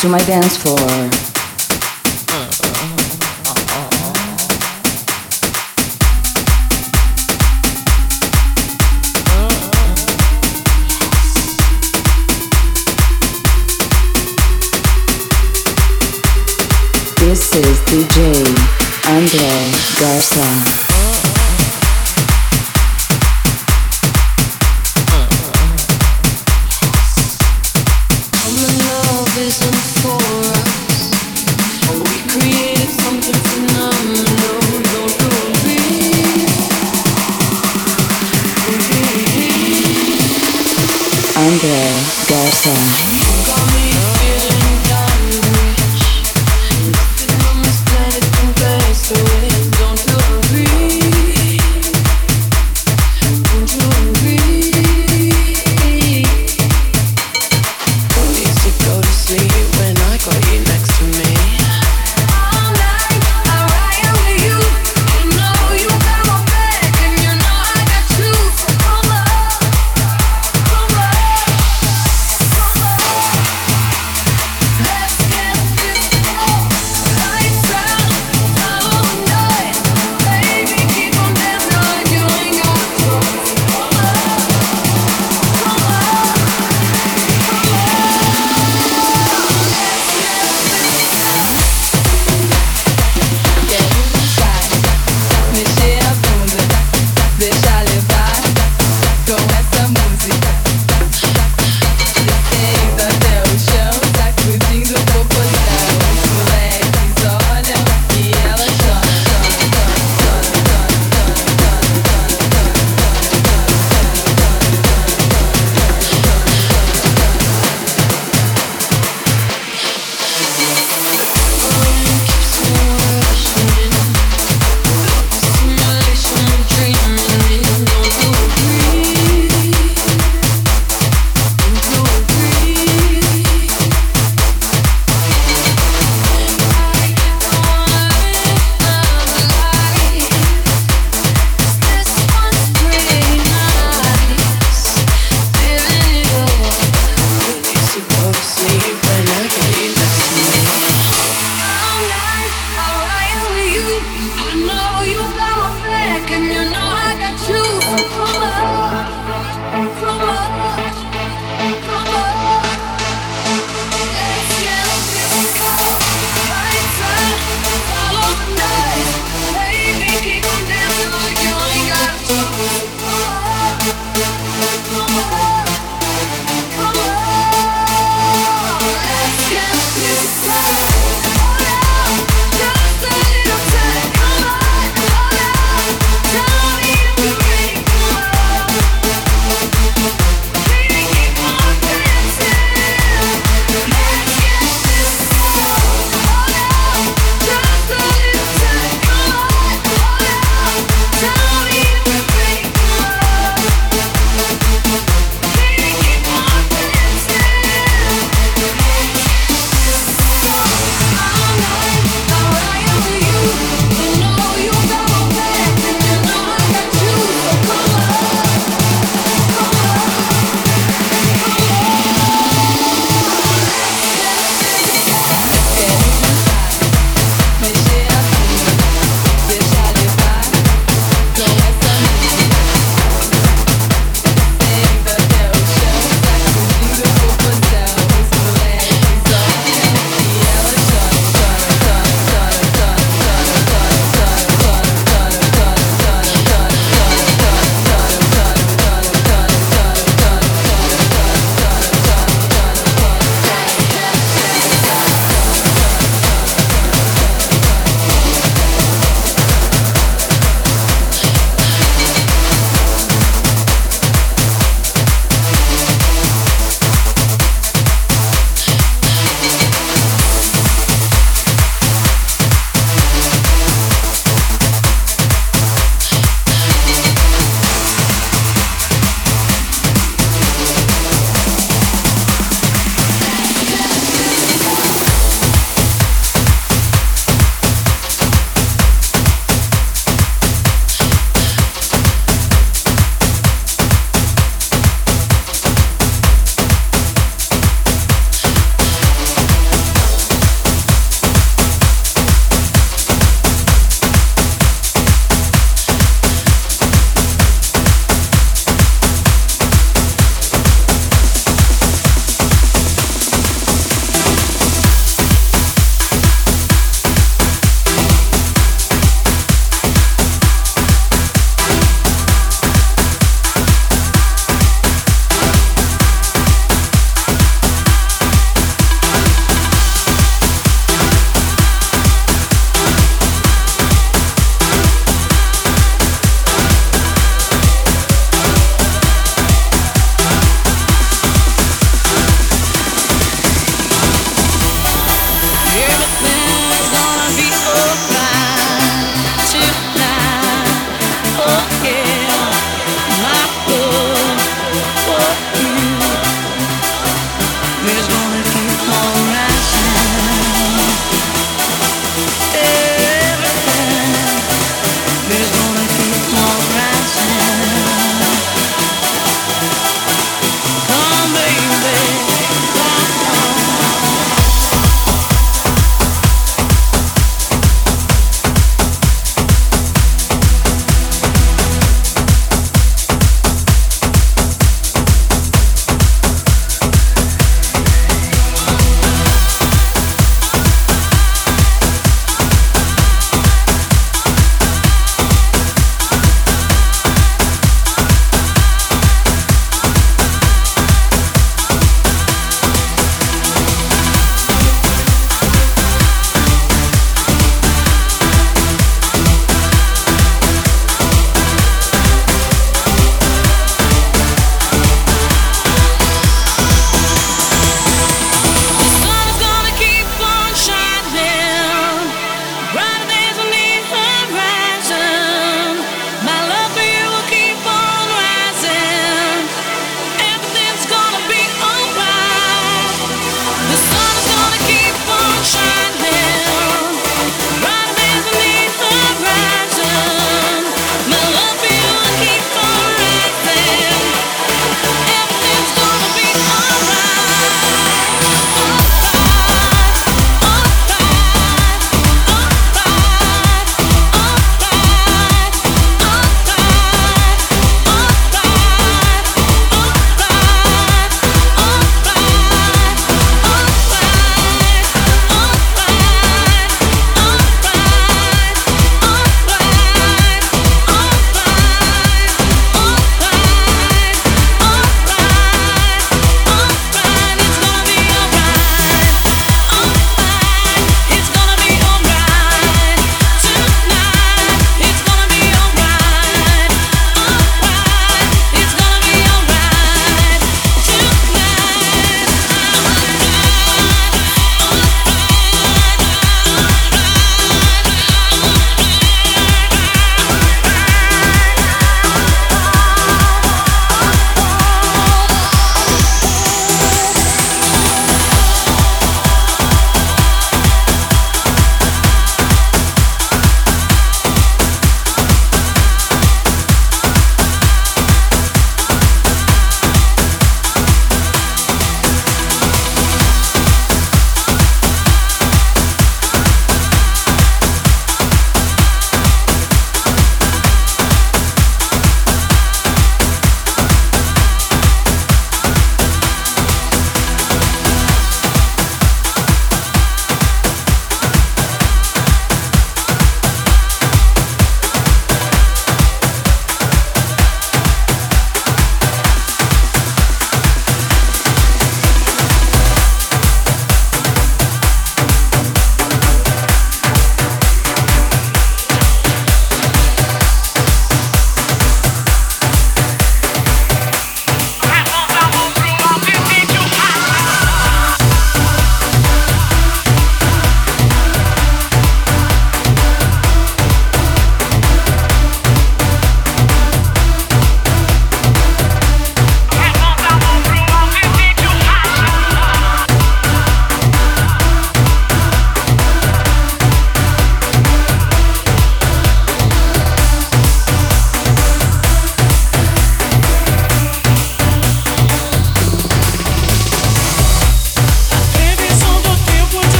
to my dance floor. This is DJ Andre Garça.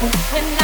when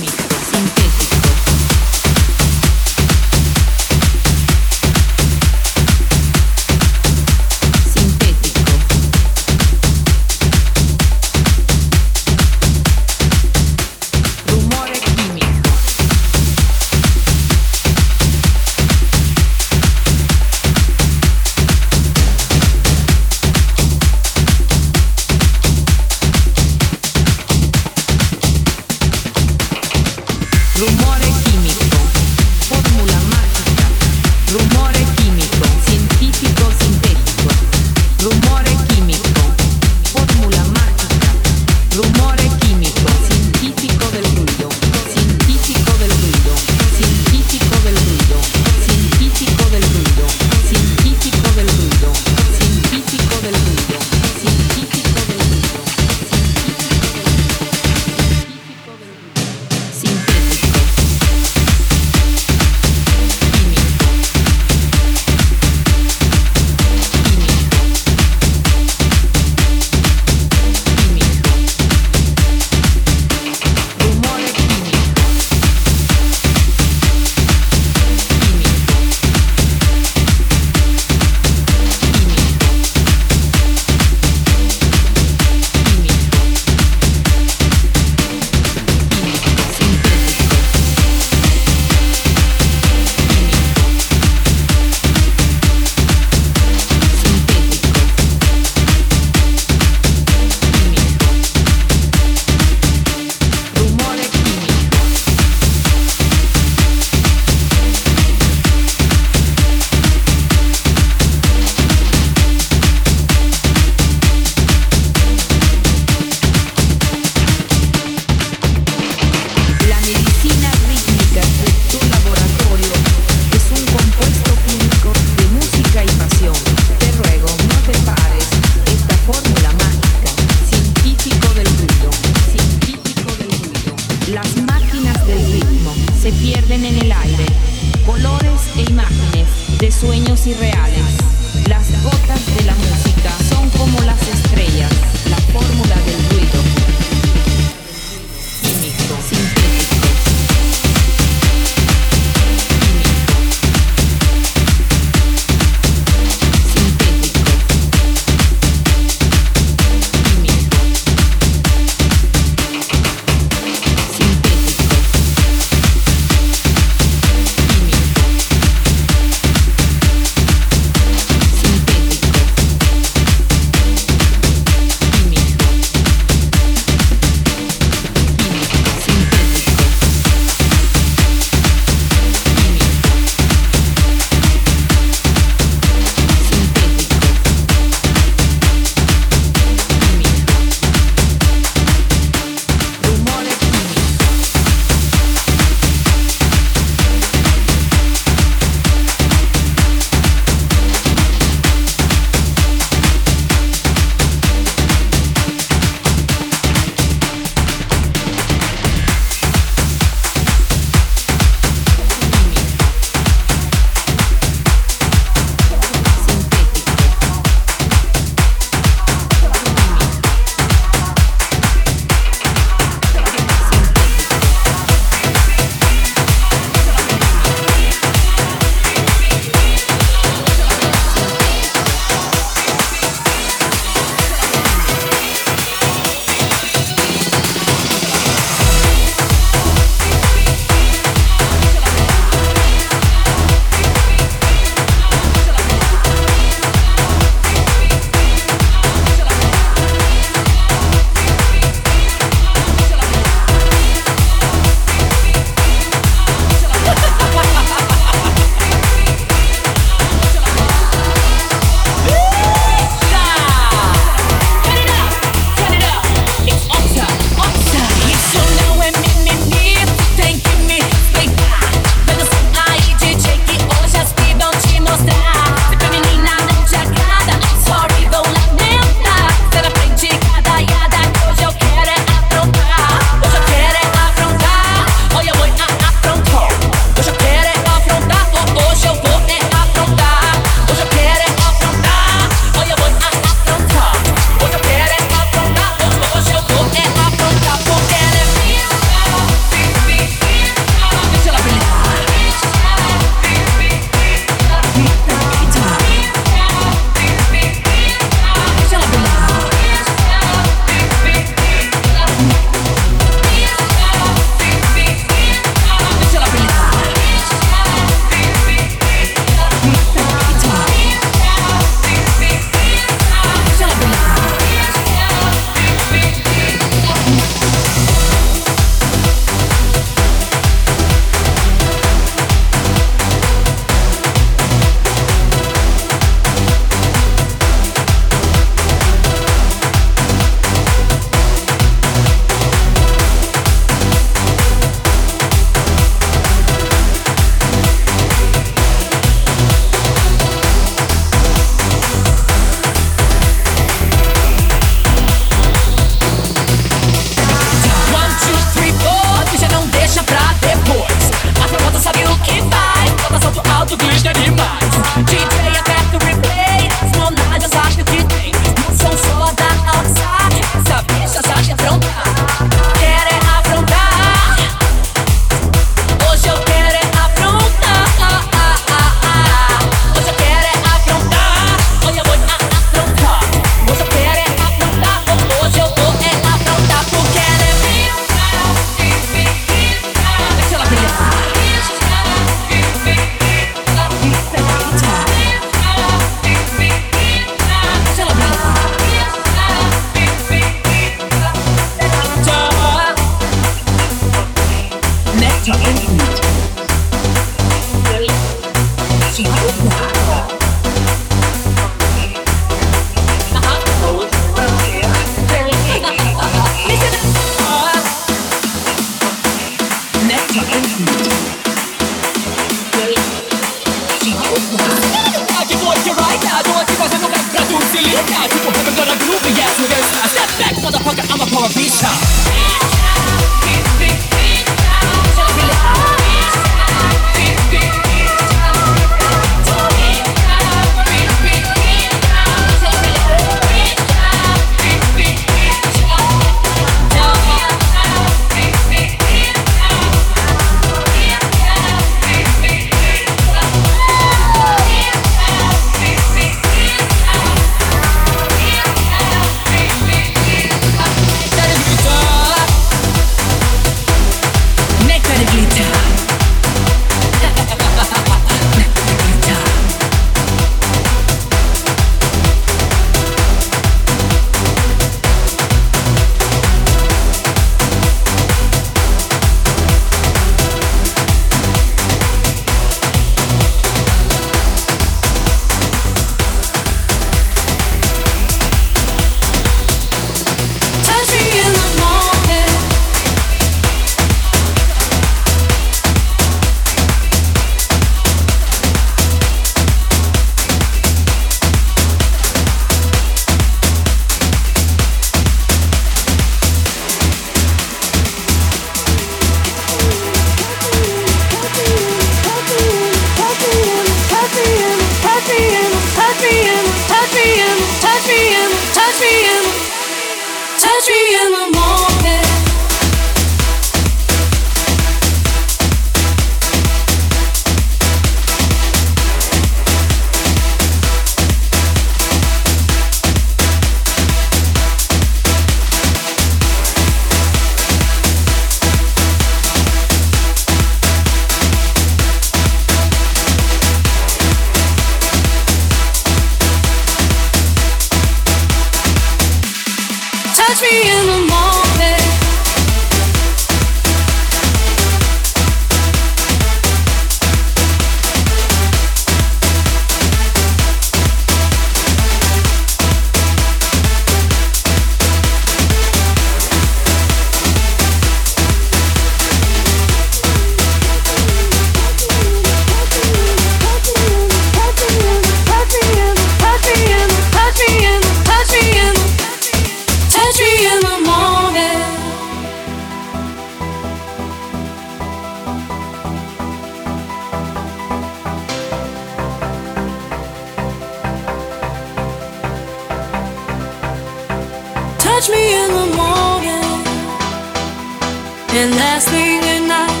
and last thing at night.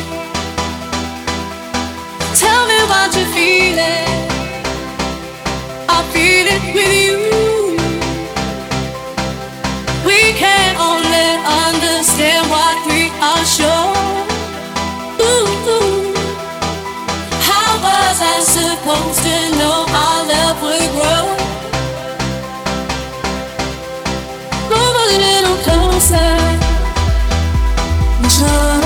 Tell me what you're feeling. I feel it with you. We can only understand what we are sure. Ooh, ooh. How was I supposed to know our love would grow? Move a little closer i don't time